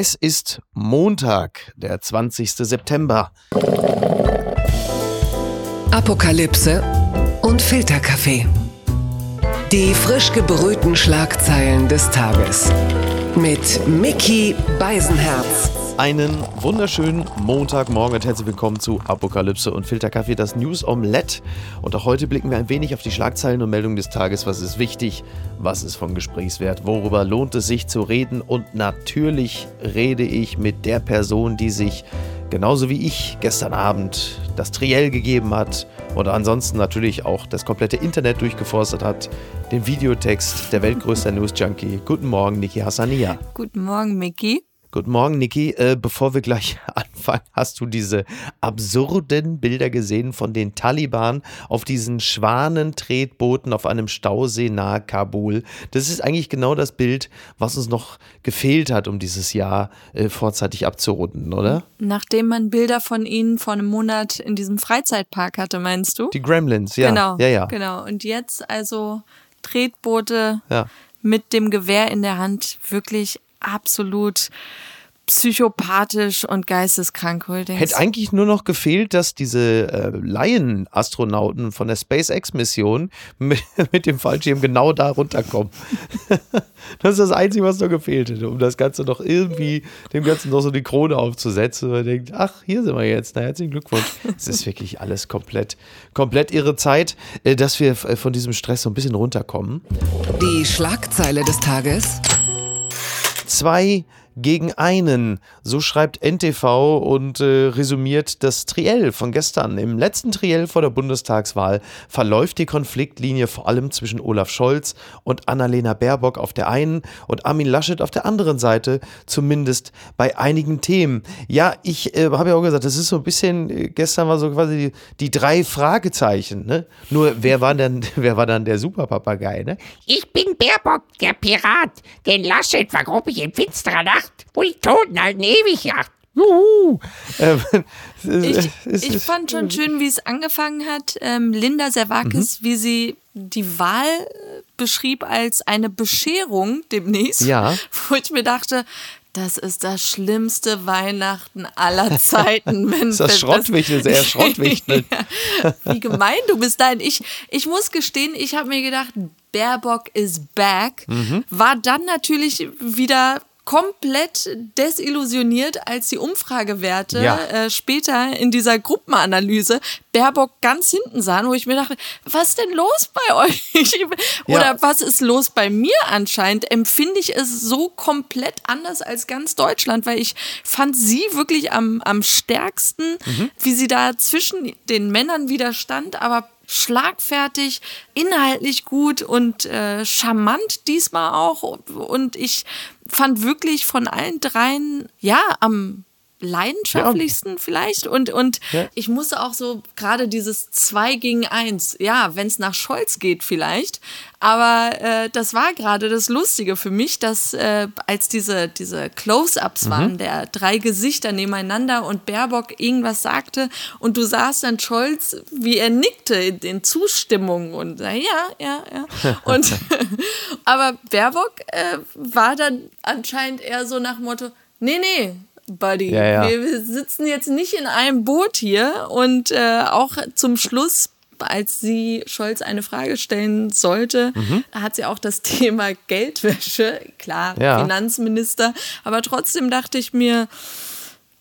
Es ist Montag, der 20. September. Apokalypse und Filterkaffee. Die frisch gebrühten Schlagzeilen des Tages. Mit Mickey Beisenherz. Einen wunderschönen Montagmorgen und herzlich willkommen zu Apokalypse und Filterkaffee, das News Omelette. Und auch heute blicken wir ein wenig auf die Schlagzeilen und Meldungen des Tages. Was ist wichtig? Was ist von Gesprächswert? Worüber lohnt es sich zu reden? Und natürlich rede ich mit der Person, die sich genauso wie ich gestern Abend das Triell gegeben hat und ansonsten natürlich auch das komplette Internet durchgeforstet hat, den Videotext der weltgrößte News Junkie. Guten Morgen, Niki Hassania. Guten Morgen, Mickey. Guten Morgen, Niki. Äh, bevor wir gleich anfangen, hast du diese absurden Bilder gesehen von den Taliban auf diesen Schwanentretbooten auf einem Stausee nahe Kabul? Das ist eigentlich genau das Bild, was uns noch gefehlt hat, um dieses Jahr äh, vorzeitig abzurunden, oder? Nachdem man Bilder von ihnen vor einem Monat in diesem Freizeitpark hatte, meinst du? Die Gremlins, ja. Genau, ja, ja. genau. Und jetzt also Tretboote ja. mit dem Gewehr in der Hand, wirklich absolut psychopathisch und geisteskrank. Hätte eigentlich nur noch gefehlt, dass diese äh, Laien-Astronauten von der SpaceX-Mission mit, mit, dem Fallschirm genau da runterkommen. das ist das Einzige, was noch gefehlt hätte, um das Ganze noch irgendwie, dem Ganzen noch so die Krone aufzusetzen. Und man denkt, ach, hier sind wir jetzt. Na, herzlichen Glückwunsch. Es ist wirklich alles komplett, komplett irre Zeit, äh, dass wir äh, von diesem Stress so ein bisschen runterkommen. Die Schlagzeile des Tages zwei gegen einen. So schreibt NTV und äh, resümiert das Triell von gestern. Im letzten Triell vor der Bundestagswahl verläuft die Konfliktlinie vor allem zwischen Olaf Scholz und Annalena Baerbock auf der einen und Armin Laschet auf der anderen Seite, zumindest bei einigen Themen. Ja, ich äh, habe ja auch gesagt, das ist so ein bisschen, äh, gestern war so quasi die, die drei Fragezeichen. Ne? Nur, wer war denn, wer war dann der Superpapagei? Ne? Ich bin Baerbock, der Pirat. Den Laschet vergrub ich in finsterer Nacht wo die Toten halten ewig Jagd. Juhu. Ähm, ich, ich, fand schon schön, wie es angefangen hat. Ähm, Linda Servakis, mhm. wie sie die Wahl beschrieb als eine Bescherung demnächst. Ja. Wo ich mir dachte, das ist das schlimmste Weihnachten aller Zeiten. Wenn das ist das Schrottwichtel, sehr Schrottwichtel. ja, wie gemein du bist. Nein, ich, ich muss gestehen, ich habe mir gedacht, Baerbock is back. Mhm. War dann natürlich wieder komplett desillusioniert, als die Umfragewerte ja. äh, später in dieser Gruppenanalyse Baerbock ganz hinten sahen, wo ich mir dachte, was ist denn los bei euch? Oder ja. was ist los bei mir anscheinend? Empfinde ich es so komplett anders als ganz Deutschland, weil ich fand sie wirklich am, am stärksten, mhm. wie sie da zwischen den Männern widerstand, aber schlagfertig, inhaltlich gut und äh, charmant diesmal auch. Und ich fand wirklich von allen dreien, ja, am leidenschaftlichsten ja. vielleicht. Und, und ja. ich musste auch so gerade dieses zwei gegen eins, ja, wenn es nach Scholz geht vielleicht. Aber äh, das war gerade das Lustige für mich, dass äh, als diese, diese Close-ups mhm. waren, der drei Gesichter nebeneinander und Baerbock irgendwas sagte und du sahst dann Scholz, wie er nickte in, in Zustimmung und ja, ja, ja. Und aber Baerbock äh, war dann anscheinend eher so nach Motto, nee, nee, Buddy. Ja, ja. Wir sitzen jetzt nicht in einem Boot hier und äh, auch zum Schluss als sie Scholz eine Frage stellen sollte, mhm. hat sie auch das Thema Geldwäsche, klar, ja. Finanzminister, aber trotzdem dachte ich mir,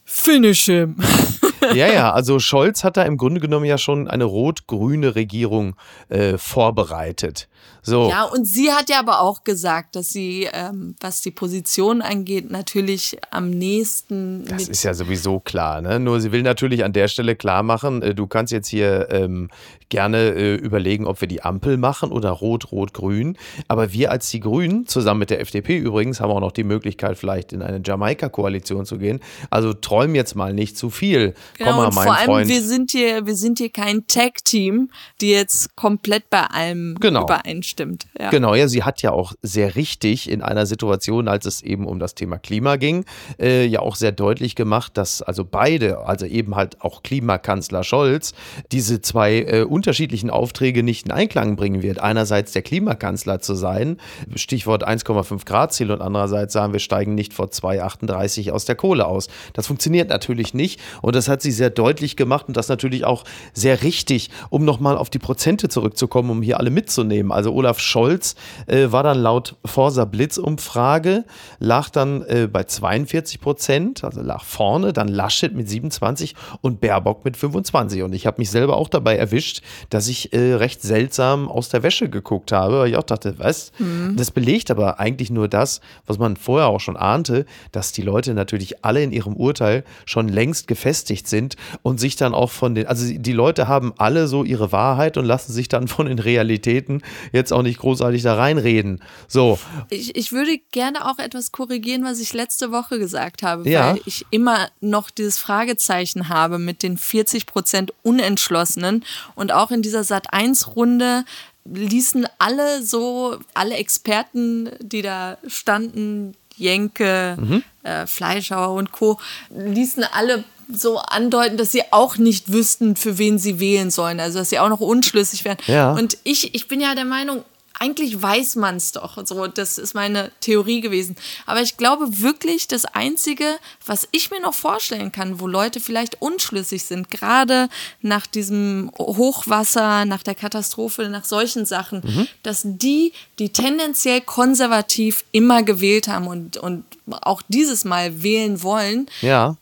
finish him. ja, ja, also Scholz hat da im Grunde genommen ja schon eine rot-grüne Regierung äh, vorbereitet. So. Ja, und sie hat ja aber auch gesagt, dass sie, ähm, was die Position angeht, natürlich am nächsten. Das ist ja sowieso klar, ne? Nur sie will natürlich an der Stelle klar machen, äh, du kannst jetzt hier ähm, gerne äh, überlegen, ob wir die Ampel machen oder rot, rot, grün. Aber wir als die Grünen, zusammen mit der FDP übrigens, haben auch noch die Möglichkeit, vielleicht in eine Jamaika-Koalition zu gehen. Also träumen jetzt mal nicht zu viel. Genau, Komm mal, und vor allem, Freund. wir sind hier, wir sind hier kein Tag-Team, die jetzt komplett bei allem Genau. übereinstimmt. Ja. Genau, ja, sie hat ja auch sehr richtig in einer Situation, als es eben um das Thema Klima ging, äh, ja auch sehr deutlich gemacht, dass also beide, also eben halt auch Klimakanzler Scholz, diese zwei äh, unterschiedlichen Aufträge nicht in Einklang bringen wird. Einerseits der Klimakanzler zu sein, Stichwort 1,5 Grad Ziel und andererseits sagen, wir steigen nicht vor 2,38 aus der Kohle aus. Das funktioniert natürlich nicht und das hat sie sehr deutlich gemacht und das natürlich auch sehr richtig, um nochmal auf die Prozente zurückzukommen, um hier alle mitzunehmen. Also Olaf Scholz äh, war dann laut Forsa Blitz-Umfrage, lag dann äh, bei 42 Prozent, also lag vorne, dann Laschet mit 27 und Baerbock mit 25. Und ich habe mich selber auch dabei erwischt, dass ich äh, recht seltsam aus der Wäsche geguckt habe, weil ich auch dachte, was? Das belegt aber eigentlich nur das, was man vorher auch schon ahnte, dass die Leute natürlich alle in ihrem Urteil schon längst gefestigt sind und sich dann auch von den, also die Leute haben alle so ihre Wahrheit und lassen sich dann von den Realitäten jetzt auch nicht großartig da reinreden. So, Ich, ich würde gerne auch etwas korrigieren, was ich letzte Woche gesagt habe, Ja. weil ich immer noch dieses Fragezeichen habe mit den 40 Prozent Unentschlossenen und auch in dieser Sat1-Runde ließen alle so, alle Experten, die da standen, Jenke, äh, Fleischhauer und Co., ließen alle so andeuten, dass sie auch nicht wüssten, für wen sie wählen sollen. Also, dass sie auch noch unschlüssig wären. Ja. Und ich, ich bin ja der Meinung, eigentlich weiß man es doch. So, das ist meine Theorie gewesen. Aber ich glaube wirklich, das Einzige, was ich mir noch vorstellen kann, wo Leute vielleicht unschlüssig sind, gerade nach diesem Hochwasser, nach der Katastrophe, nach solchen Sachen, dass die, die tendenziell konservativ immer gewählt haben und, und auch dieses Mal wählen wollen, ja.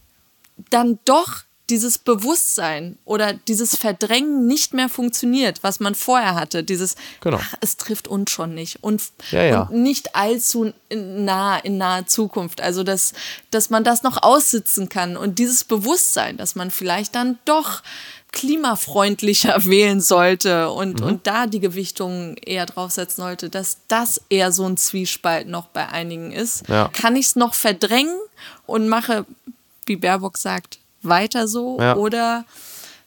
Dann doch dieses Bewusstsein oder dieses Verdrängen nicht mehr funktioniert, was man vorher hatte. Dieses, Genau. ach, es trifft uns schon nicht. Und, Ja, ja. und nicht allzu nah in naher Zukunft. Also, dass, dass man das noch aussitzen kann. Und dieses Bewusstsein, dass man vielleicht dann doch klimafreundlicher wählen sollte und, Mhm. und da die Gewichtung eher draufsetzen sollte, dass das eher so ein Zwiespalt noch bei einigen ist. Ja. Kann ich es noch verdrängen und mache, wie Baerbock sagt, weiter so Ja. oder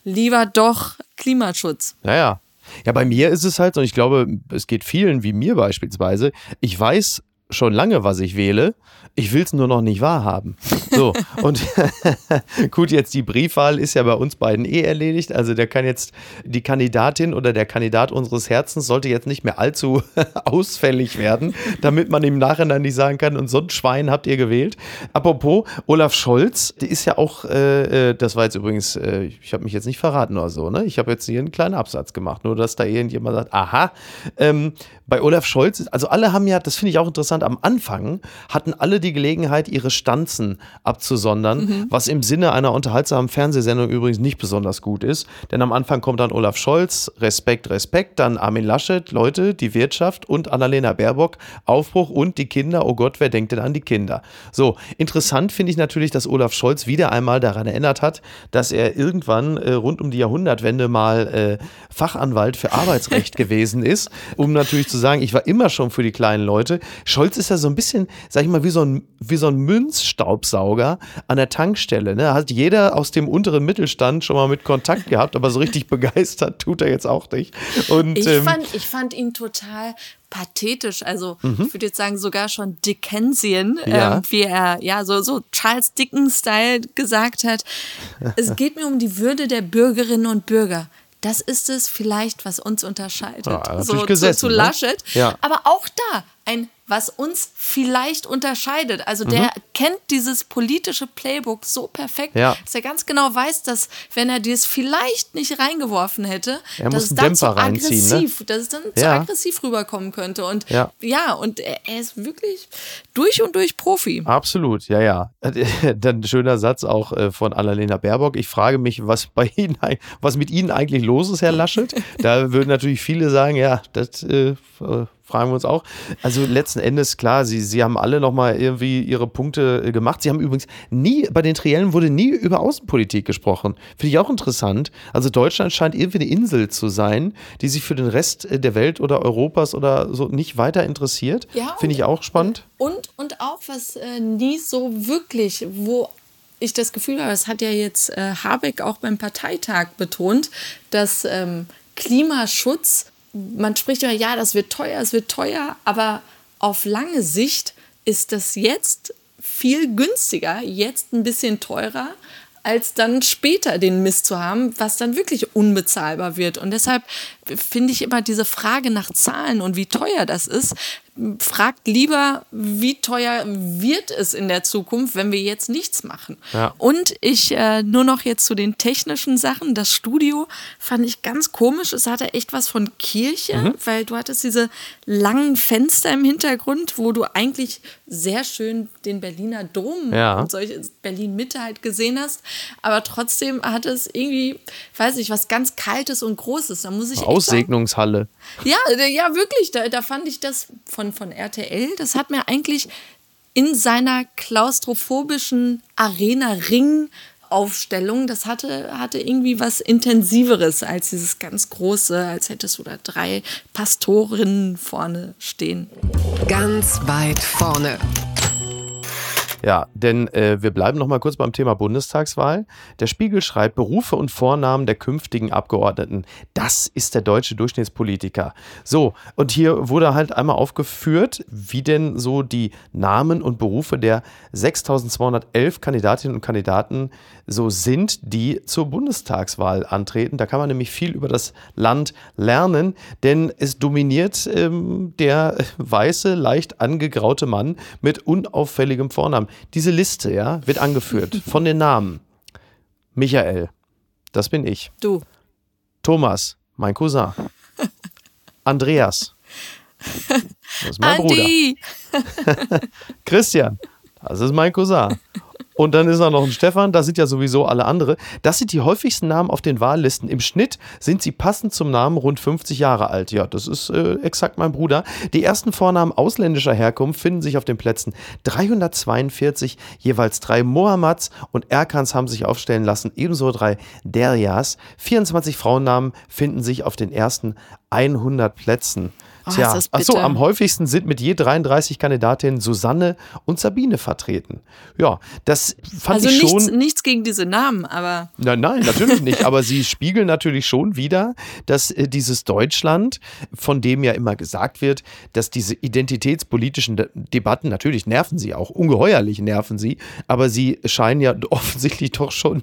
lieber doch Klimaschutz? Naja. Ja, bei mir ist es halt, und ich glaube, es geht vielen wie mir beispielsweise, ich weiß schon lange, was ich wähle. Ich will es nur noch nicht wahrhaben. So, und gut, jetzt die Briefwahl ist ja bei uns beiden eh erledigt. Also der kann jetzt, die Kandidatin oder der Kandidat unseres Herzens sollte jetzt nicht mehr allzu ausfällig werden, damit man im Nachhinein nicht sagen kann, und so ein Schwein habt ihr gewählt. Apropos, Olaf Scholz, der ist ja auch, äh, äh, das war jetzt übrigens, äh, ich habe mich jetzt nicht verraten oder so, ne? Ich habe jetzt hier einen kleinen Absatz gemacht, nur dass da irgendjemand sagt, aha, ähm, bei Olaf Scholz, also alle haben ja, das finde ich auch interessant, am Anfang hatten alle die Gelegenheit, ihre Stanzen abzusondern, was im Sinne einer unterhaltsamen Fernsehsendung übrigens nicht besonders gut ist. Denn am Anfang kommt dann Olaf Scholz, Respekt, Respekt, dann Armin Laschet, Leute, die Wirtschaft und Annalena Baerbock, Aufbruch und die Kinder, oh Gott, wer denkt denn an die Kinder? So, interessant finde ich natürlich, dass Olaf Scholz wieder einmal daran erinnert hat, dass er irgendwann äh, rund um die Jahrhundertwende mal äh, Fachanwalt für Arbeitsrecht gewesen ist, um natürlich zu sagen, ich war immer schon für die kleinen Leute. Scholz ist ja so ein bisschen, sag ich mal, wie so ein, wie so ein Münzstaubsauger an der Tankstelle. Ne? Hat jeder aus dem unteren Mittelstand schon mal mit Kontakt gehabt, aber so richtig begeistert tut er jetzt auch nicht. Und, Ich, ähm, fand, ich fand ihn total pathetisch, also Mhm. ich würde jetzt sagen sogar schon Dickensian, Ja. ähm, wie er ja so, so Charles Dickens-Style gesagt hat. es geht mir um die Würde der Bürgerinnen und Bürger. Das ist es vielleicht, was uns unterscheidet. Ja, so zu, gesessen, zu ne? Laschet. Ja. Aber auch da ein, was uns vielleicht unterscheidet. Also der Mhm. kennt dieses politische Playbook so perfekt, Ja. dass er ganz genau weiß, dass wenn er das vielleicht nicht reingeworfen hätte, Er dass muss es dann zu reinziehen, ne? aggressiv, dass es dann zu Ja. aggressiv rüberkommen könnte. Und Ja. ja, und er, er ist wirklich durch und durch Profi. Absolut, ja, ja. Dann ein schöner Satz auch äh, von Annalena Baerbock. Ich frage mich, was bei Ihnen, was mit Ihnen eigentlich los ist, Herr Laschet. Da würden natürlich viele sagen, ja, das äh, äh, fragen wir uns auch. Also letzten Endes, klar, Sie, Sie haben alle nochmal irgendwie Ihre Punkte äh, gemacht. Sie haben übrigens nie, bei den Triellen wurde nie über Außenpolitik gesprochen. Finde ich auch interessant. Also Deutschland scheint irgendwie eine Insel zu sein, die sich für den Rest äh, der Welt oder Europas oder so nicht weiter interessiert. Ja, Finde ich auch spannend. Und, und auch, was äh, nie so wirklich, wo ich das Gefühl habe, das hat ja jetzt äh, Habeck auch beim Parteitag betont, dass ähm, Klimaschutz, man spricht ja, ja, das wird teuer, es wird teuer, aber auf lange Sicht ist das jetzt viel günstiger, jetzt ein bisschen teurer, als dann später den Mist zu haben, was dann wirklich unbezahlbar wird. Und deshalb finde ich immer diese Frage nach Zahlen und wie teuer das ist, fragt lieber, wie teuer wird es in der Zukunft, wenn wir jetzt nichts machen. Ja. Und ich äh, nur noch jetzt zu den technischen Sachen. Das Studio fand ich ganz komisch. Es hatte echt was von Kirche, Mhm. weil du hattest diese langen Fenster im Hintergrund, wo du eigentlich sehr schön den Berliner Dom Ja. und solche Berlin Mitte halt gesehen hast. Aber trotzdem hatte es irgendwie, weiß ich, was ganz Kaltes und Großes. Da muss ich sagen, Aussegnungshalle. ja, äh, ja, wirklich. Da, da fand ich das von, von RTL, das hat mir eigentlich in seiner klaustrophobischen Arena-Ring-Aufstellung, das hatte, hatte irgendwie was Intensiveres als dieses ganz große, als hättest du da drei Pastorinnen vorne stehen. Ganz weit vorne. Ja, denn äh, wir bleiben noch mal kurz beim Thema Bundestagswahl. Der Spiegel schreibt Berufe und Vornamen der künftigen Abgeordneten. Das ist der deutsche Durchschnittspolitiker. So, und hier wurde halt einmal aufgeführt, wie denn so die Namen und Berufe der 6211 Kandidatinnen und Kandidaten so sind, die zur Bundestagswahl antreten. Da kann man nämlich viel über das Land lernen, denn es dominiert ähm, der weiße, leicht angegraute Mann mit unauffälligem Vornamen. Diese Liste, ja, wird angeführt von den Namen. Michael, das bin ich. Du, Thomas, mein Cousin. Andreas, das ist mein Bruder. Andi! Christian, das ist mein Cousin. Und dann ist da noch ein Stefan, da sind ja sowieso alle andere. Das sind die häufigsten Namen auf den Wahllisten. Im Schnitt sind sie passend zum Namen rund 50 Jahre alt. Ja, das ist äh, exakt mein Bruder. Die ersten Vornamen ausländischer Herkunft finden sich auf den Plätzen 342. Jeweils drei Mohammads und Erkans haben sich aufstellen lassen, ebenso drei Deryas. 24 Frauennamen finden sich auf den ersten 100 Plätzen. Oh, Tja, achso, am häufigsten sind mit je 33 Kandidatinnen Susanne und Sabine vertreten. Ja, das fand Also ich nichts, schon. nichts gegen diese Namen, aber Nein, nein, natürlich nicht. Aber sie spiegeln natürlich schon wieder, dass äh, dieses Deutschland, von dem ja immer gesagt wird, dass diese identitätspolitischen De Debatten, natürlich nerven sie auch, ungeheuerlich nerven sie, aber sie scheinen ja offensichtlich doch schon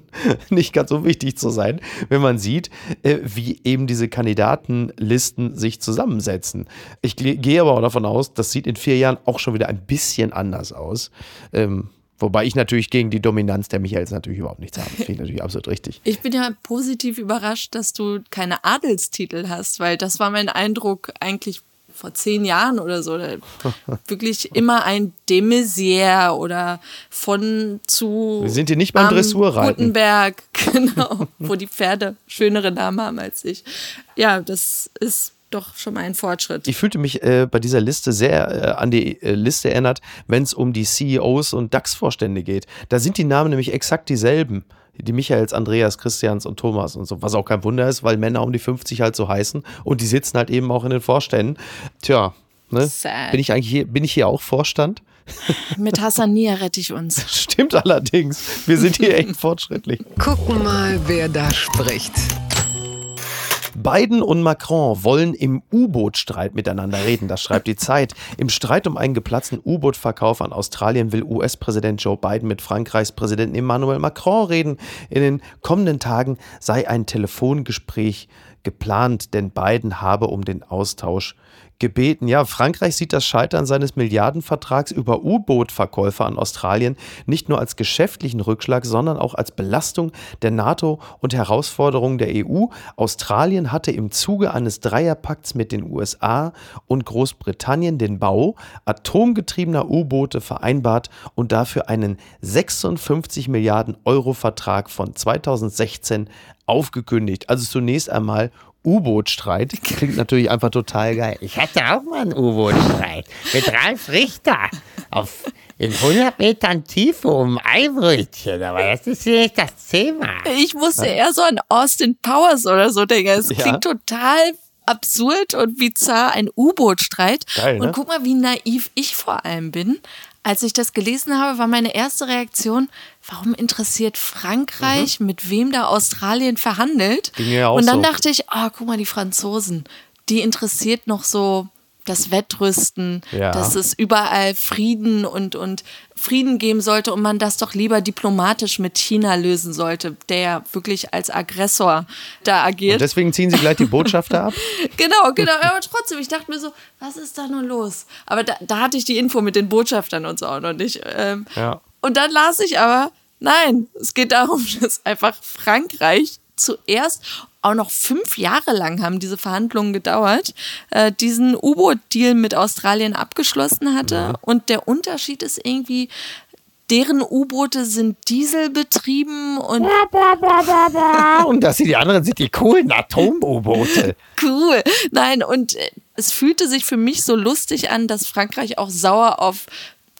nicht ganz so wichtig zu sein, wenn man sieht, äh, wie eben diese Kandidatenlisten sich zusammensetzen. Ich ge- gehe aber auch davon aus, das sieht in vier Jahren auch schon wieder ein bisschen anders aus. Ähm, Wobei ich natürlich gegen die Dominanz der Michaels natürlich überhaupt nichts habe. Finde ich natürlich absolut richtig. ich bin ja positiv überrascht, dass du keine Adelstitel hast, weil das war mein Eindruck eigentlich vor zehn Jahren oder so. Wirklich immer ein de Maizière oder von zu. Wir sind hier nicht beim Dressurreiten. Gutenberg, genau, wo die Pferde schönere Namen haben als ich. Ja, das ist doch schon mal ein Fortschritt. Ich fühlte mich äh, bei dieser Liste sehr äh, an die äh, Liste erinnert, wenn es um die CEOs und DAX-Vorstände geht. Da sind die Namen nämlich exakt dieselben. Die Michaels, Andreas, Christians und Thomas und so. Was auch kein Wunder ist, weil Männer um die 50 halt so heißen und die sitzen halt eben auch in den Vorständen. Tja, ne? Sad. Bin ich eigentlich hier, bin ich hier auch Vorstand? Mit Hassania rette ich uns. Stimmt allerdings. Wir sind hier echt fortschrittlich. Gucken mal, wer da spricht. Biden und Macron wollen im U-Boot-Streit miteinander reden, das schreibt die Zeit. Im Streit um einen geplatzten U-Boot-Verkauf an Australien will US-Präsident Joe Biden mit Frankreichs Präsidenten Emmanuel Macron reden. In den kommenden Tagen sei ein Telefongespräch geplant, denn Biden habe um den Austausch gebeten. Ja, Frankreich sieht das Scheitern seines Milliardenvertrags über U-Boot-Verkäufe an Australien nicht nur als geschäftlichen Rückschlag, sondern auch als Belastung der NATO und Herausforderungen der EU. Australien hatte im Zuge eines Dreierpakts mit den USA und Großbritannien den Bau atomgetriebener U-Boote vereinbart und dafür einen 56 Milliarden Euro Vertrag von 2016 aufgekündigt. Also zunächst einmal U-Boot-Streit. Klingt natürlich einfach total geil. Ich hatte auch mal einen U-Boot-Streit mit Ralf Richter auf in 100 Metern Tiefe um Eibrötchen. Aber das ist hier nicht das Thema. Ich musste eher so an Austin Powers oder so denken. Es Ja. klingt total absurd und bizarr, ein U-Boot-Streit. Ne? Und guck mal, wie naiv ich vor allem bin. Als ich das gelesen habe, war meine erste Reaktion, warum interessiert Frankreich, mit wem da Australien verhandelt? Mhm. Ging ja auch Und dann so. dachte ich, ah, guck mal, die Franzosen, die interessiert noch so das Wettrüsten, Ja. dass es überall Frieden und, und Frieden geben sollte und man das doch lieber diplomatisch mit China lösen sollte, der ja wirklich als Aggressor da Und agiert. deswegen ziehen sie gleich die Botschafter ab. Genau, genau. Aber trotzdem, ich dachte mir so, was ist da nun los? Aber da, da hatte ich die Info mit den Botschaftern und so auch noch nicht. Ähm, Ja. Und dann las ich aber, nein, es geht darum, dass einfach Frankreich zuerst auch noch fünf Jahre lang haben diese Verhandlungen gedauert, äh, diesen U-Boot-Deal mit Australien abgeschlossen hatte. Und der Unterschied ist irgendwie, deren U-Boote sind dieselbetrieben und Und das sind die anderen, sind die coolen Atom-U-Boote. cool. Nein, und äh, es fühlte sich für mich so lustig an, dass Frankreich auch sauer auf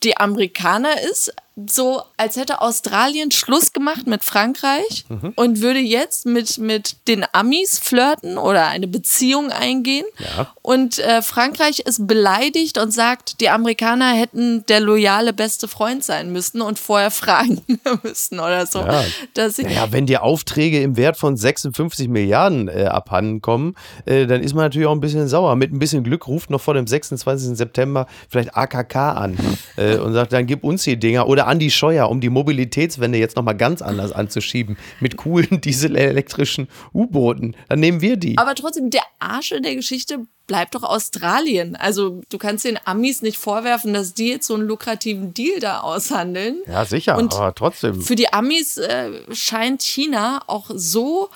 die Amerikaner ist. So, als hätte Australien Schluss gemacht mit Frankreich und würde jetzt mit, mit den Amis flirten oder eine Beziehung eingehen. Ja. Und äh, Frankreich ist beleidigt und sagt, die Amerikaner hätten der loyale beste Freund sein müssen und vorher fragen müssen oder so. Ja. Dass ich, Ja, wenn dir Aufträge im Wert von 56 Milliarden äh, abhanden kommen, äh, dann ist man natürlich auch ein bisschen sauer. Mit ein bisschen Glück ruft noch vor dem 26. September vielleicht AKK an äh, und sagt, dann gib uns die Dinger. Oder Andi Scheuer, um die Mobilitätswende jetzt nochmal ganz anders anzuschieben. Mit coolen dieselelektrischen U-Booten. Dann nehmen wir die. Aber trotzdem, der Arsch in der Geschichte bleibt doch Australien. Also du kannst den Amis nicht vorwerfen, dass die jetzt so einen lukrativen Deal da aushandeln. ja, sicher, Und aber trotzdem. Für die Amis äh, scheint China auch so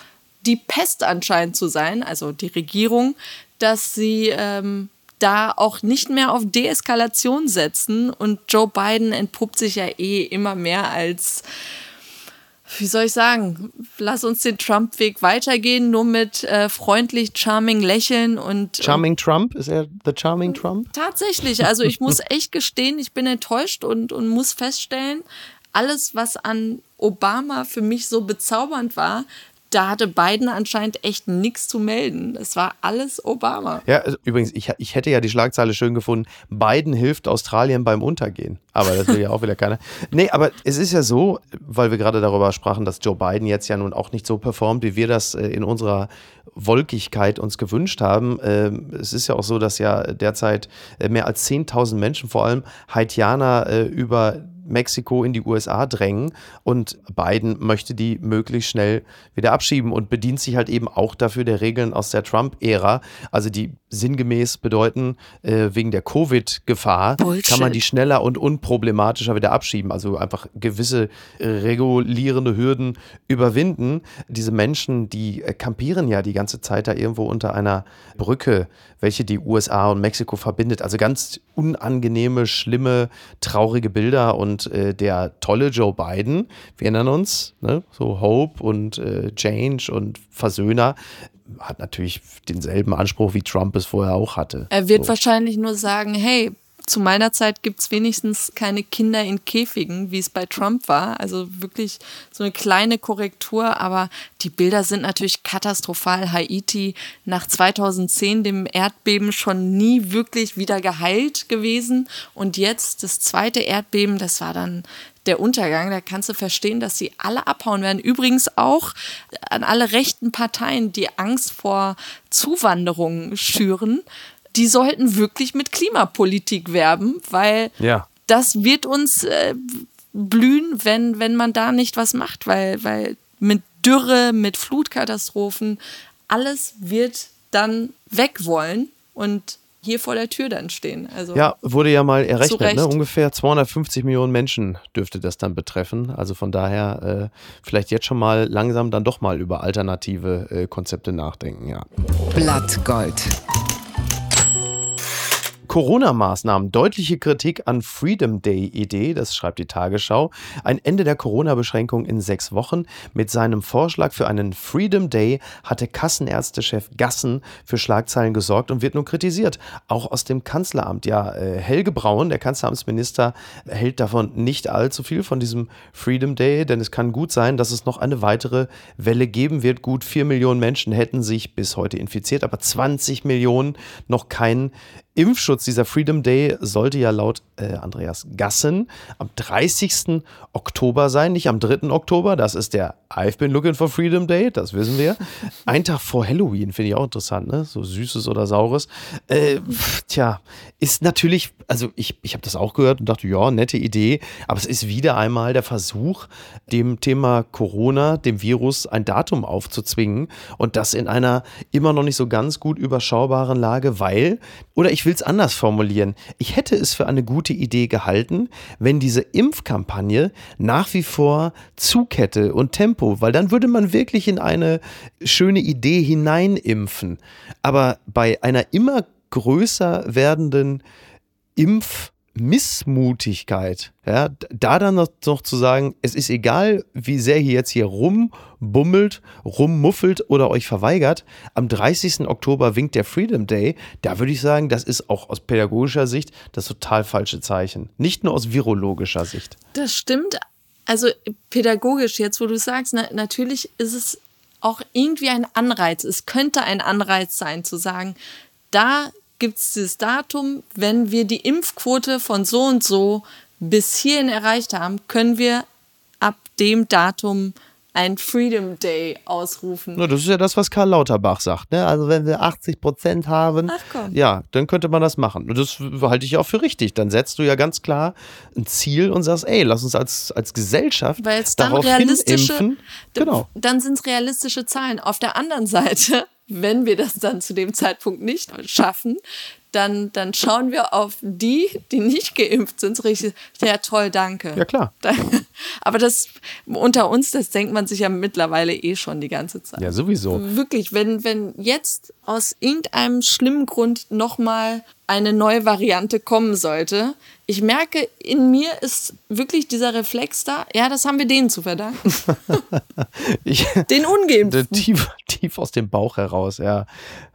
die Pest anscheinend zu sein, also die Regierung, dass sie ähm, da auch nicht mehr auf Deeskalation setzen. Und Joe Biden entpuppt sich ja eh immer mehr als, wie soll ich sagen, lass uns den Trump-Weg weitergehen, nur mit äh, freundlich, charming Lächeln und Charming Trump? Ist er the Charming Trump? Tatsächlich, also ich muss echt gestehen, ich bin enttäuscht und, und muss feststellen, alles, was an Obama für mich so bezaubernd war, da hatte Biden anscheinend echt nichts zu melden. Es war alles Obama. Ja, also übrigens, ich, ich hätte ja die Schlagzeile schön gefunden, Biden hilft Australien beim Untergehen. Aber das will ja auch wieder keiner. Nee, aber es ist ja so, weil wir gerade darüber sprachen, dass Joe Biden jetzt ja nun auch nicht so performt, wie wir das äh, in unserer Wolkigkeit uns gewünscht haben. Ähm, es ist ja auch so, dass ja derzeit äh, mehr als 10.000 Menschen, vor allem Haitianer, äh, über Mexiko in die USA drängen und Biden möchte die möglichst schnell wieder abschieben und bedient sich halt eben auch dafür der Regeln aus der Trump-Ära, also die sinngemäß bedeuten, äh, wegen der Covid-Gefahr kann man die schneller und unproblematischer wieder abschieben, also einfach gewisse äh, regulierende Hürden überwinden. Diese Menschen, die äh, campieren ja die ganze Zeit da irgendwo unter einer Brücke, welche die USA und Mexiko verbindet. Also ganz unangenehme, schlimme, traurige Bilder und äh, der tolle Joe Biden, wir erinnern uns, ne? so Hope und äh, Change und Versöhner, hat natürlich denselben Anspruch, wie Trump es vorher auch hatte. Er wird so. wahrscheinlich nur sagen, hey, zu meiner Zeit gibt es wenigstens keine Kinder in Käfigen, wie es bei Trump war. Also wirklich so eine kleine Korrektur, aber die Bilder sind natürlich katastrophal. Haiti nach 2010, dem Erdbeben, schon nie wirklich wieder geheilt gewesen. Und jetzt das zweite Erdbeben, das war dann der Untergang. Da kannst du verstehen, dass sie alle abhauen werden. Übrigens auch an alle rechten Parteien, die Angst vor Zuwanderung schüren die sollten wirklich mit Klimapolitik werben, weil Ja. das wird uns äh, blühen, wenn, wenn man da nicht was macht, weil, weil mit Dürre, mit Flutkatastrophen, alles wird dann weg wollen und hier vor der Tür dann stehen. Also Ja, wurde ja mal errechnet, ne? ungefähr 250 Millionen Menschen dürfte das dann betreffen. Also von daher äh, vielleicht jetzt schon mal langsam dann doch mal über alternative äh, Konzepte nachdenken, ja. Blattgold. Corona-Maßnahmen, deutliche Kritik an Freedom Day-Idee, das schreibt die Tagesschau. Ein Ende der Corona-Beschränkung in sechs Wochen. Mit seinem Vorschlag für einen Freedom Day hatte Kassenärztechef Gassen für Schlagzeilen gesorgt und wird nun kritisiert. Auch aus dem Kanzleramt. Ja, äh, Helge Braun, der Kanzleramtsminister, hält davon nicht allzu viel von diesem Freedom Day, denn es kann gut sein, dass es noch eine weitere Welle geben wird. Gut vier Millionen Menschen hätten sich bis heute infiziert, aber 20 Millionen noch keinen Impfschutz, dieser Freedom Day, sollte ja laut äh, Andreas Gassen am 30. Oktober sein, nicht am 3. Oktober. Das ist der I've been looking for Freedom Day, das wissen wir. Ein Tag vor Halloween, finde ich auch interessant, ne? So süßes oder saures. Äh, tja, ist natürlich, also ich, ich habe das auch gehört und dachte, ja, nette Idee, aber es ist wieder einmal der Versuch, dem Thema Corona, dem Virus, ein Datum aufzuzwingen und das in einer immer noch nicht so ganz gut überschaubaren Lage, weil, oder ich will es anders formulieren, ich hätte es für eine gute Idee gehalten, wenn diese Impfkampagne nach wie vor Zug hätte und Tempo, weil dann würde man wirklich in eine schöne Idee hineinimpfen. Aber bei einer immer größer werdenden Impfmissmutigkeit, ja, da dann noch, noch zu sagen, es ist egal, wie sehr ihr jetzt hier rumbummelt, rummuffelt oder euch verweigert, am 30. Oktober winkt der Freedom Day, da würde ich sagen, das ist auch aus pädagogischer Sicht das total falsche Zeichen. Nicht nur aus virologischer Sicht. Das stimmt. Also pädagogisch jetzt, wo du sagst, na, natürlich ist es auch irgendwie ein Anreiz. Es könnte ein Anreiz sein zu sagen, da gibt es dieses Datum, wenn wir die Impfquote von so und so bis hierhin erreicht haben, können wir ab dem Datum ein Freedom Day ausrufen. Na, das ist ja das, was Karl Lauterbach sagt. Ne? Also wenn wir 80 Prozent haben, ja, dann könnte man das machen. Und das halte ich auch für richtig. Dann setzt du ja ganz klar ein Ziel und sagst, ey, lass uns als, als Gesellschaft Weil darauf realistische, impfen. Genau. dann sind es realistische Zahlen. Auf der anderen Seite, wenn wir das dann zu dem Zeitpunkt nicht schaffen, dann, dann schauen wir auf die, die nicht geimpft sind, richtig, ja toll, danke. Ja, klar. Aber das unter uns, das denkt man sich ja mittlerweile eh schon die ganze Zeit. Ja, sowieso. Wirklich, wenn, wenn jetzt aus irgendeinem schlimmen Grund nochmal eine neue Variante kommen sollte, ich merke, in mir ist wirklich dieser Reflex da, ja, das haben wir denen zu verdanken. Ich, Den Ungeimpften. tief, tief aus dem Bauch heraus, ja.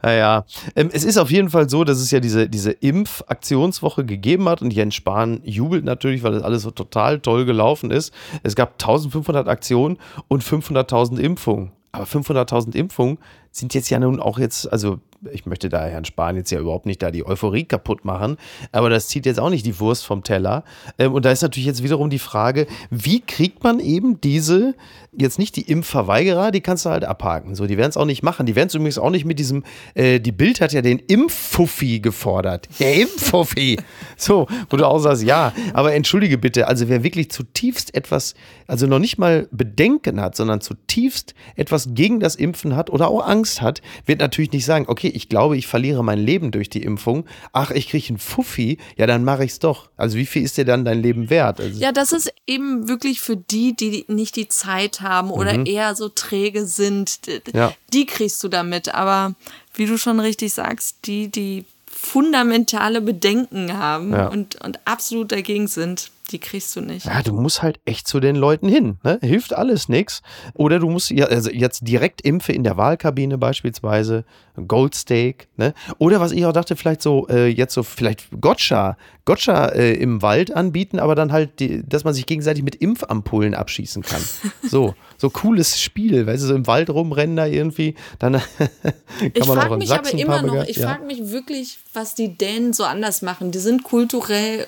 ja. Ähm, es ist auf jeden Fall so, dass es ja diese, diese Impfaktionswoche gegeben hat und Jens Spahn jubelt natürlich, weil das alles so total toll gelaufen ist. Es gab 1500 Aktionen und 500.000 Impfungen. Aber 500.000 Impfungen sind jetzt ja nun auch jetzt, also ich möchte da Herrn Spahn jetzt ja überhaupt nicht da die Euphorie kaputt machen, aber das zieht jetzt auch nicht die Wurst vom Teller. Ähm, und da ist natürlich jetzt wiederum die Frage, wie kriegt man eben diese, jetzt nicht die Impfverweigerer, die kannst du halt abhaken. So, die werden es auch nicht machen. Die werden es übrigens auch nicht mit diesem, äh, die Bild hat ja den Impffuffi gefordert. Der Impffuffi. So, wo du auch sagst, ja, aber entschuldige bitte, also wer wirklich zutiefst etwas, also noch nicht mal Bedenken hat, sondern zutiefst etwas gegen das Impfen hat oder auch Angst hat, wird natürlich nicht sagen, okay, ich glaube, ich verliere mein Leben durch die Impfung. Ach, ich kriege einen Fuffi, ja, dann mache ich es doch. Also wie viel ist dir dann dein Leben wert? Also, Ja, das ist eben wirklich für die, die nicht die Zeit haben oder eher so träge sind. Ja. Die kriegst du damit. Aber wie du schon richtig sagst, die, die fundamentale Bedenken haben Ja. und, und absolut dagegen sind, die kriegst du nicht. Ja, du musst halt echt zu den Leuten hin. Ne? Hilft alles nichts. Oder du musst ja, also jetzt direkt impfe in der Wahlkabine beispielsweise, Goldsteak. Ne? Oder was ich auch dachte, vielleicht so, äh, jetzt so, vielleicht Gotcha, Gotcha äh, im Wald anbieten, aber dann halt, die, dass man sich gegenseitig mit Impfampullen abschießen kann. So, so cooles Spiel, weißt du, so im Wald rumrennen da irgendwie, dann kann Ich man auch frage mich aber immer noch, ich ja. frage mich wirklich, was die Dänen so anders machen. Die sind kulturell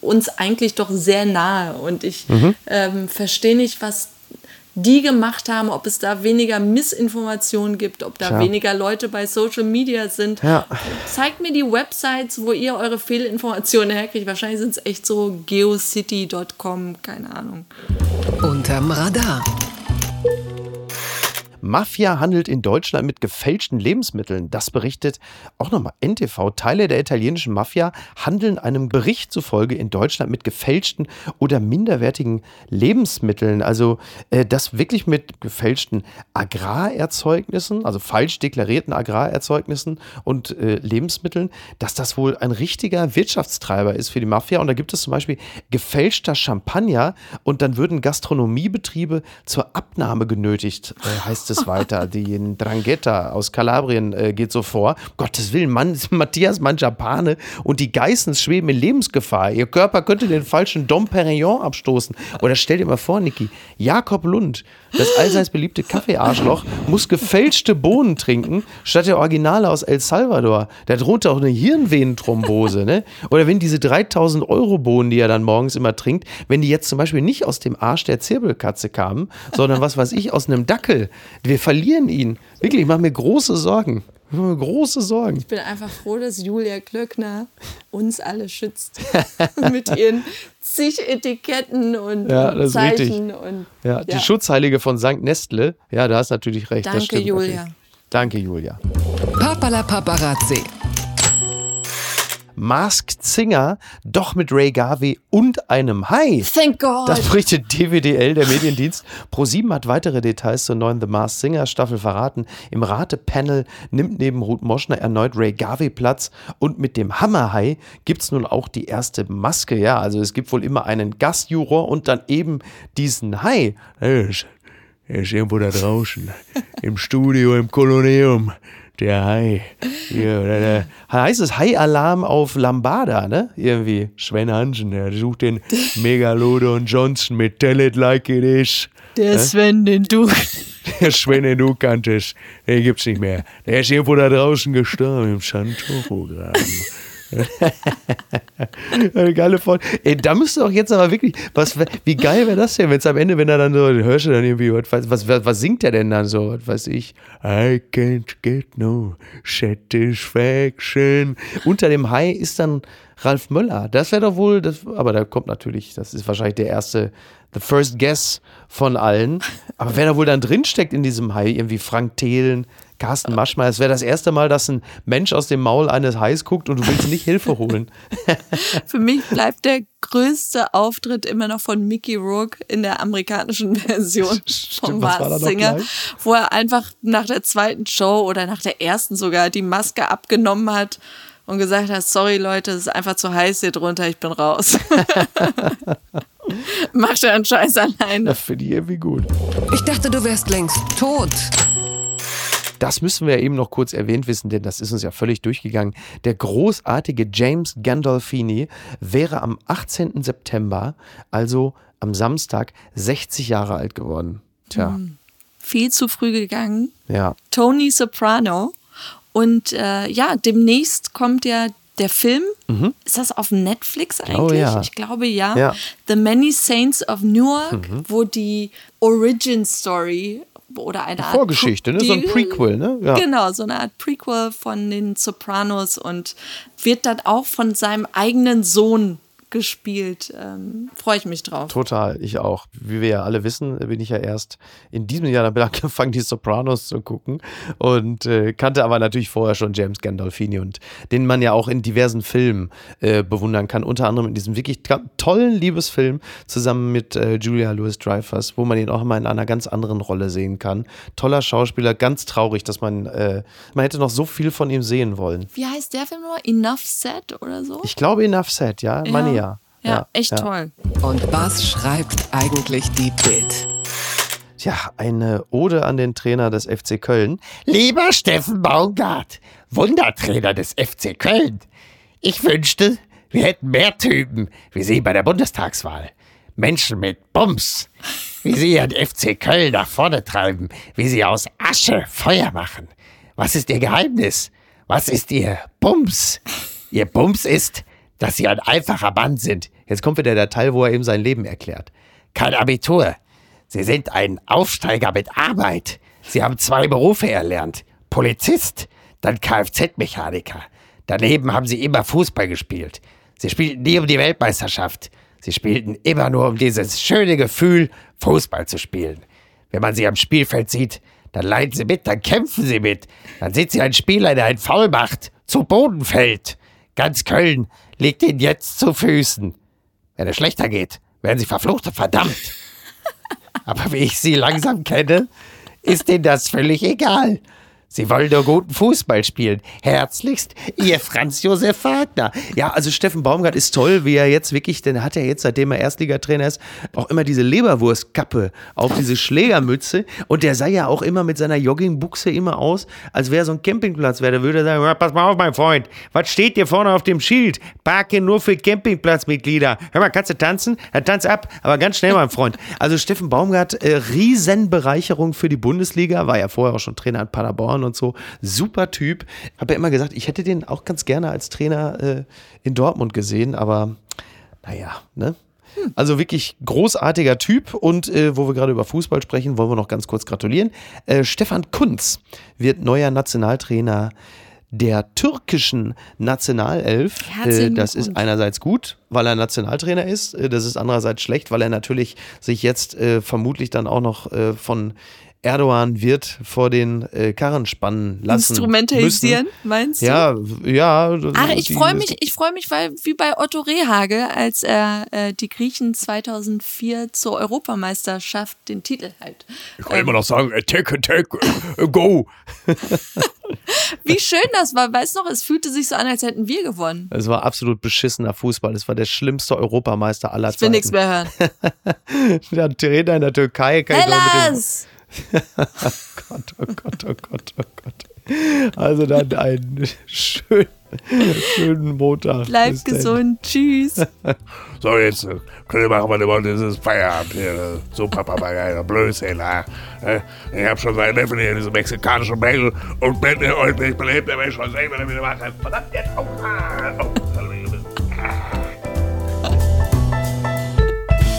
uns eigentlich doch sehr nahe und ich Mhm. ähm, verstehe nicht, was die gemacht haben, ob es da weniger Missinformationen gibt, ob da Tja. weniger Leute bei Social Media sind. Ja. Zeigt mir die Websites, wo ihr eure Fehlinformationen herkriegt. Wahrscheinlich sind es echt so geocity.com, keine Ahnung. Unterm Radar. Mafia handelt in Deutschland mit gefälschten Lebensmitteln. Das berichtet auch nochmal NTV. Teile der italienischen Mafia handeln einem Bericht zufolge in Deutschland mit gefälschten oder minderwertigen Lebensmitteln. Also äh, das wirklich mit gefälschten Agrarerzeugnissen, also falsch deklarierten Agrarerzeugnissen und äh, Lebensmitteln, dass das wohl ein richtiger Wirtschaftstreiber ist für die Mafia. Und da gibt es zum Beispiel gefälschter Champagner und dann würden Gastronomiebetriebe zur Abnahme genötigt, äh, heißt heißt es weiter. Die Drangheta aus Kalabrien äh, geht so vor. Gottes Willen, Mann, Matthias Mangiapane und die Geissens schweben in Lebensgefahr. Ihr Körper könnte den falschen Dom Perignon abstoßen. Oder stell dir mal vor, Niki, Jakob Lund, das allseits beliebte Kaffeearschloch, muss gefälschte Bohnen trinken, statt der Originale aus El Salvador. Da droht auch eine Hirnvenenthrombose. Ne? Oder wenn diese 3000 Euro Bohnen, die er dann morgens immer trinkt, wenn die jetzt zum Beispiel nicht aus dem Arsch der Zirbelkatze kamen, sondern was weiß ich, aus einem Dackel. Wir verlieren ihn. Wirklich, ich mache mir große Sorgen. Ich mache mir große Sorgen. Ich bin einfach froh, dass Julia Klöckner uns alle schützt. Mit ihren zig Etiketten und Ja, das ist Zeichen. richtig. Und, Ja, die Schutzheilige von St. Nestle. Ja, da hast natürlich recht. Danke, Julia. natürlich. Danke, Julia. Papala Paparazzi. Masked Singer, doch mit Ray Garvey und einem Hai. Thank God. Das berichtet DWDL, der Mediendienst. ProSieben hat weitere Details zur neuen The Masked Singer Staffel verraten. Im Ratepanel nimmt neben Ruth Moschner erneut Ray Garvey Platz und mit dem Hammerhai gibt es nun auch die erste Maske. Ja, also es gibt wohl immer einen Gastjuror und dann eben diesen Hai. Er ist, er ist irgendwo da draußen, im Studio, im Kolonium. Der Hai. Hier, oder der, heißt es Hai-Alarm auf Lambada, ne? Irgendwie. Sven Hansen, der sucht den Megalodon Johnson mit Tell It Like It Is. Der Sven, den du. Der Sven, den du kanntest, den gibt's nicht mehr. Der ist irgendwo da draußen gestorben im Santoro-Graben. Eine geile Folge. Ey, da müsste doch jetzt aber wirklich, was, wie geil wäre das denn, wenn es am Ende, wenn er dann so, hörst du dann irgendwie, was, was, was, singt er denn dann so, was weiß ich, I can't get no satisfaction. Unter dem Hai ist dann Ralf Möller. Das wäre doch wohl, das, aber da kommt natürlich, das ist wahrscheinlich der erste, the first guess von allen. Aber wer da wohl dann drinsteckt in diesem Hai, irgendwie Frank Thelen, Carsten Maschmeyer, es wäre das erste Mal, dass ein Mensch aus dem Maul eines Hais guckt und du willst nicht Hilfe holen. Für mich bleibt der größte Auftritt immer noch von Mickey Rourke in der amerikanischen Version da Mars Singer, wo er einfach nach der zweiten Show oder nach der ersten sogar die Maske abgenommen hat und gesagt hat, sorry Leute, es ist einfach zu heiß hier drunter, ich bin raus. Macht er einen Scheiß alleine. Das finde ich irgendwie gut. Ich dachte, du wärst längst tot. Das müssen wir eben noch kurz erwähnt wissen, denn das ist uns ja völlig durchgegangen. Der großartige James Gandolfini wäre am 18. September, also am Samstag, 60 Jahre alt geworden. Tja, Viel zu früh gegangen. ja. Tony Soprano. Und äh, ja, demnächst kommt ja der Film. Ist das auf Netflix eigentlich? glaube, Mhm. Oh ja. Ich glaube ja. Ja. Mhm. The Many Saints of Newark, wo die Origin Story oder eine Art Vorgeschichte, ne? So ein Prequel, ne? Ja. Genau, so eine Art Prequel von den Sopranos und wird dann auch von seinem eigenen Sohn gespielt. Ähm, Freue ich mich drauf. Total, ich auch. Wie wir ja alle wissen, bin ich ja erst in diesem Jahr damit angefangen, die Sopranos zu gucken und äh, kannte aber natürlich vorher schon James Gandolfini und den man ja auch in diversen Filmen äh, bewundern kann, unter anderem in diesem wirklich tollen Liebesfilm zusammen mit äh, Julia Louis-Dreyfus, wo man ihn auch mal in einer ganz anderen Rolle sehen kann. Toller Schauspieler, ganz traurig, dass man, äh, man hätte noch so viel von ihm sehen wollen. Wie heißt der Film nur? Enough Said oder so? Ich glaube, Enough Said, ja, meine ja. Ja, echt ja. toll. Und was schreibt eigentlich die Bild? Tja, eine Ode an den Trainer des FC Köln. Lieber Steffen Baumgart, Wundertrainer des FC Köln. Ich wünschte, wir hätten mehr Typen wie Sie bei der Bundestagswahl. Menschen mit Bums. Wie Sie Ihren FC Köln nach vorne treiben. Wie Sie aus Asche Feuer machen. Was ist Ihr Geheimnis? Was ist Ihr Bums? Ihr Bums ist, dass Sie ein einfacher Mann sind. Jetzt kommt wieder der Teil, wo er eben sein Leben erklärt. Kein Abitur. Sie sind ein Aufsteiger mit Arbeit. Sie haben zwei Berufe erlernt. Polizist, dann Kfz-Mechaniker. Daneben haben Sie immer Fußball gespielt. Sie spielten nie um die Weltmeisterschaft. Sie spielten immer nur um dieses schöne Gefühl, Fußball zu spielen. Wenn man sie am Spielfeld sieht, dann leiden sie mit, dann kämpfen sie mit. Dann sind sie ein Spieler, der einen Foul macht, zu Boden fällt. Ganz Köln liegt ihnen jetzt zu Füßen. Wenn es schlechter geht, werden sie verflucht und verdammt. Aber wie ich sie langsam kenne, ist ihnen das völlig egal. Sie wollen doch guten Fußball spielen. Herzlichst, Ihr Franz Josef Wagner. Ja, also Steffen Baumgart ist toll, wie er jetzt wirklich, denn er hat ja jetzt, seitdem er Erstligatrainer ist, auch immer diese Leberwurstkappe auf diese Schlägermütze und der sah ja auch immer mit seiner Joggingbuchse immer aus, als wäre so ein Campingplatz wäre. Da würde er sagen, "Ja, pass mal auf, mein Freund, was steht dir vorne auf dem Schild? Parke nur für Campingplatzmitglieder. Hör mal, kannst du tanzen? Dann tanz ab, aber ganz schnell, mein Freund. Also Steffen Baumgart, äh, Riesenbereicherung für die Bundesliga, war ja vorher auch schon Trainer in Paderborn und so. Super Typ. Habe ja immer gesagt, ich hätte den auch ganz gerne als Trainer äh, in Dortmund gesehen, aber naja, ne? Also wirklich großartiger Typ und äh, wo wir gerade über Fußball sprechen, wollen wir noch ganz kurz gratulieren. Äh, Stefan Kunz wird neuer Nationaltrainer der türkischen Nationalelf. Äh, das ist einerseits gut, weil er Nationaltrainer ist. Äh, Das ist andererseits schlecht, weil er natürlich sich jetzt äh, vermutlich dann auch noch äh, von Erdogan wird vor den äh, Karren spannen lassen. Instrumentalisieren, müssen. meinst du? Ja, ja. Ach, ich freue mich, ich freue mich, weil wie bei Otto Rehage, als er äh, die Griechen 2004 zur Europameisterschaft den Titel halt. Ich kann immer noch sagen, attack, attack, äh, go. Wie schön das war, weißt du noch, es fühlte sich so an, als hätten wir gewonnen. Es war absolut beschissener Fußball. Es war der schlimmste Europameister aller Ich will Zeiten. nichts mehr hören. Der Trainer in der Türkei kann ich Hellas! Gott, oh Gott, oh Gott, oh Gott. Also dann einen schönen, schönen Montag. Bleib Bis denn. gesund. Tschüss. So, jetzt äh, können wir machen, was wir wollen. Das ist Feierabend hier. Super Papagei, Blödsinn. ah. Äh, Ich hab schon seinen Neffen hier in diesem mexikanischen Bagel und wenn ihr euch nicht belebt, dann will ich schon sehen, wenn er wieder macht. Verdammt, jetzt. Oh, ah,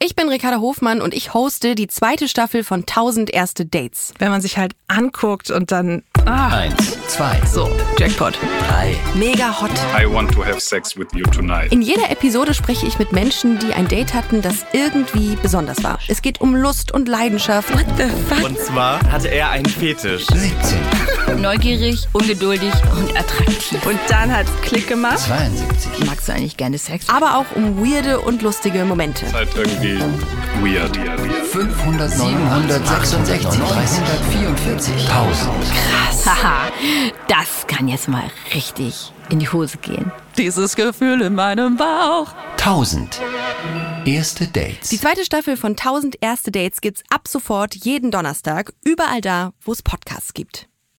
Ich bin Ricarda Hofmann und ich hoste die zweite Staffel von 1000 erste Dates. wenn man sich halt anguckt und dann. Ah, Eins, zwei, so, Jackpot. drei. Mega hot. I want to have sex with you tonight. In jeder Episode spreche ich mit Menschen, die ein Date hatten, das irgendwie besonders war. Es geht um Lust und Leidenschaft. What the fuck? Und zwar hatte er einen Fetisch. 17, Neugierig, ungeduldig und attraktiv. Und dann hat's Klick gemacht. 72, Magst du eigentlich gerne Sex? Aber auch um weirde und lustige Momente. Halt irgendwie weird. 500, 766, 344, 1000. Haha, das kann jetzt mal richtig in die Hose gehen. Dieses Gefühl in meinem Bauch. 1000. Erste Dates. Die zweite Staffel von 1000 erste Dates gibt's ab sofort jeden Donnerstag, überall da, wo es Podcasts gibt.